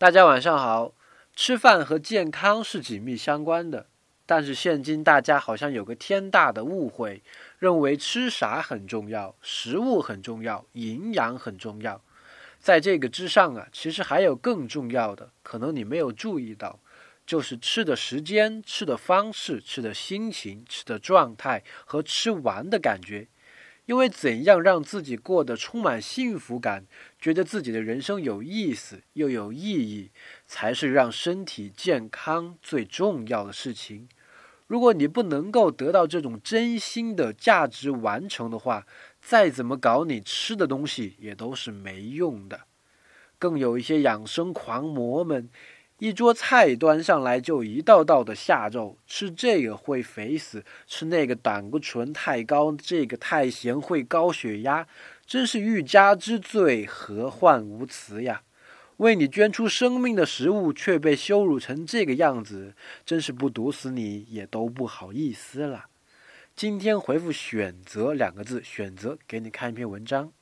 大家晚上好。吃饭和健康是紧密相关的，但是现今大家好像有个天大的误会，认为吃啥很重要，食物很重要，营养很重要。在这个之上啊，其实还有更重要的，可能你没有注意到，就是吃的时间、吃的方式、吃的心情、吃的状态和吃完的感觉。因为怎样让自己过得充满幸福感，觉得自己的人生有意思又有意义，才是让身体健康最重要的事情。如果你不能够得到这种真心的价值完成的话，再怎么搞你吃的东西也都是没用的。更有一些养生狂魔们。一桌菜端上来就一道道的下咒，吃这个会肥死，吃那个胆固醇太高，这个太咸会高血压，真是欲加之罪，何患无辞呀！为你捐出生命的食物却被羞辱成这个样子，真是不毒死你也都不好意思了。今天回复“选择”两个字，选择给你看一篇文章。